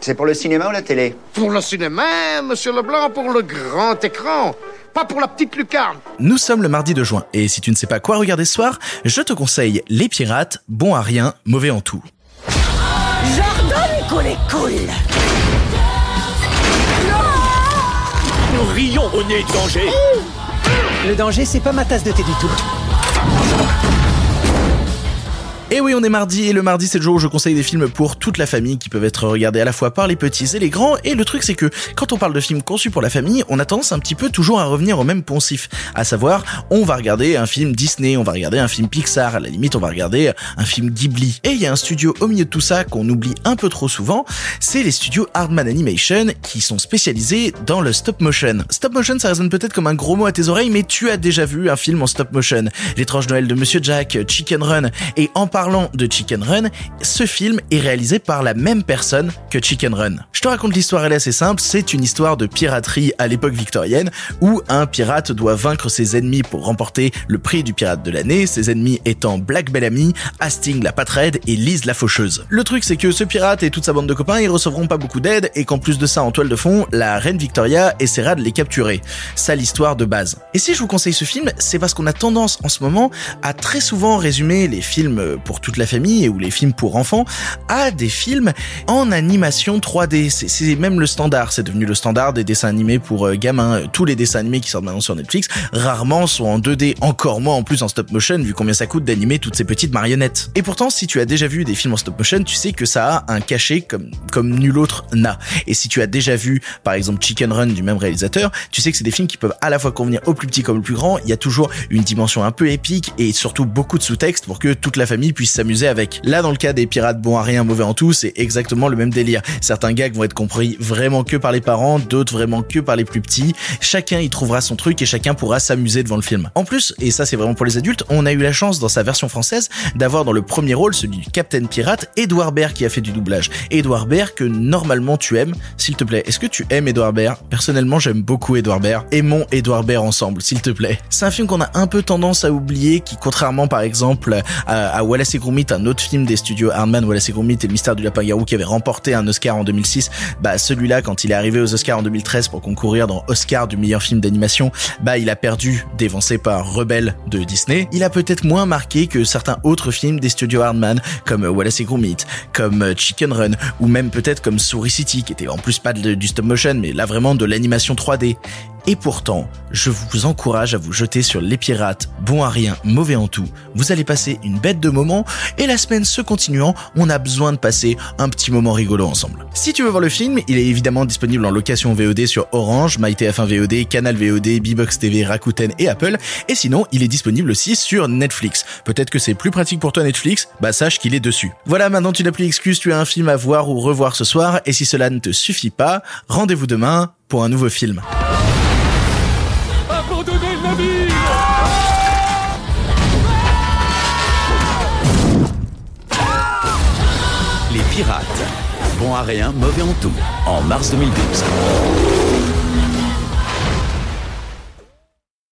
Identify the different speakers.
Speaker 1: C'est pour le cinéma ou la télé
Speaker 2: Pour le cinéma, monsieur Leblanc, pour le grand écran. Pas pour la petite lucarne.
Speaker 3: Nous sommes le mardi de juin, et si tu ne sais pas quoi regarder ce soir, je te conseille Les Pirates, bon à rien, mauvais en tout.
Speaker 4: Jordan cool cool.
Speaker 5: Nous rions au nez de danger.
Speaker 6: Le danger, c'est pas ma tasse de thé du tout.
Speaker 3: Et oui, on est mardi, et le mardi c'est le jour où je conseille des films pour toute la famille qui peuvent être regardés à la fois par les petits et les grands. Et le truc c'est que quand on parle de films conçus pour la famille, on a tendance un petit peu toujours à revenir au même poncif. À savoir, on va regarder un film Disney, on va regarder un film Pixar, à la limite on va regarder un film Ghibli. Et il y a un studio au milieu de tout ça qu'on oublie un peu trop souvent, c'est les studios Hardman Animation qui sont spécialisés dans le stop motion. Stop motion ça résonne peut-être comme un gros mot à tes oreilles, mais tu as déjà vu un film en stop motion. L'étrange Noël de Monsieur Jack, Chicken Run, et en parlant de Chicken Run, ce film est réalisé par la même personne que Chicken Run. Je te raconte l'histoire, elle est assez simple, c'est une histoire de piraterie à l'époque victorienne où un pirate doit vaincre ses ennemis pour remporter le prix du pirate de l'année, ses ennemis étant Black Bellamy, Hastings la patraide et Lise la faucheuse. Le truc c'est que ce pirate et toute sa bande de copains ils recevront pas beaucoup d'aide et qu'en plus de ça en toile de fond, la reine Victoria essaiera de les capturer. Ça l'histoire de base. Et si je vous conseille ce film, c'est parce qu'on a tendance en ce moment à très souvent résumer les films pour toute la famille ou les films pour enfants à des films en animation 3D. C'est même le standard, c'est devenu le standard des dessins animés pour euh, gamins. Tous les dessins animés qui sortent maintenant sur Netflix, rarement sont en 2D, encore moins en plus en stop motion vu combien ça coûte d'animer toutes ces petites marionnettes. Et pourtant, si tu as déjà vu des films en stop motion, tu sais que ça a un cachet comme, comme nul autre n'a. Et si tu as déjà vu, par exemple, Chicken Run du même réalisateur, tu sais que c'est des films qui peuvent à la fois convenir au plus petit comme au plus grand. Il y a toujours une dimension un peu épique et surtout beaucoup de sous-texte pour que toute la famille s'amuser avec. Là, dans le cas des pirates bons à rien, mauvais en tout, c'est exactement le même délire. Certains gags vont être compris vraiment que par les parents, d'autres vraiment que par les plus petits. Chacun y trouvera son truc et chacun pourra s'amuser devant le film. En plus, et ça c'est vraiment pour les adultes, on a eu la chance dans sa version française d'avoir dans le premier rôle celui du Captain Pirate, Edouard Baird qui a fait du doublage. Edouard Baird que normalement tu aimes, s'il te plaît. Est-ce que tu aimes Edouard Baird? Personnellement, j'aime beaucoup Edouard Baird. Aimons Edouard Baird ensemble, s'il te plaît. C'est un film qu'on a un peu tendance à oublier, qui contrairement par exemple à Wallace et Gromit, un autre film des studios Hardman, Wallace et Gromit et Mystère du Lapin qui avait remporté un Oscar en 2006, bah celui-là quand il est arrivé aux Oscars en 2013 pour concourir dans Oscar du meilleur film d'animation, bah il a perdu, dévancé par Rebelle de Disney. Il a peut-être moins marqué que certains autres films des studios Hardman comme Wallace et Gromit, comme Chicken Run ou même peut-être comme Souris City qui était en plus pas du stop motion mais là vraiment de l'animation 3D. Et pourtant, je vous encourage à vous jeter sur Les Pirates, bon à rien, mauvais en tout. Vous allez passer une bête de moment et la semaine se continuant, on a besoin de passer un petit moment rigolo ensemble. Si tu veux voir le film, il est évidemment disponible en location VOD sur Orange, MyTF1 VOD, Canal VOD, Bbox TV, Rakuten et Apple. Et sinon, il est disponible aussi sur Netflix. Peut-être que c'est plus pratique pour toi Netflix, bah sache qu'il est dessus. Voilà, maintenant tu n'as plus d'excuses, tu as un film à voir ou revoir ce soir. Et si cela ne te suffit pas, rendez-vous demain pour un nouveau film.
Speaker 7: bon à rien, mauvais en tout, en mars 2010.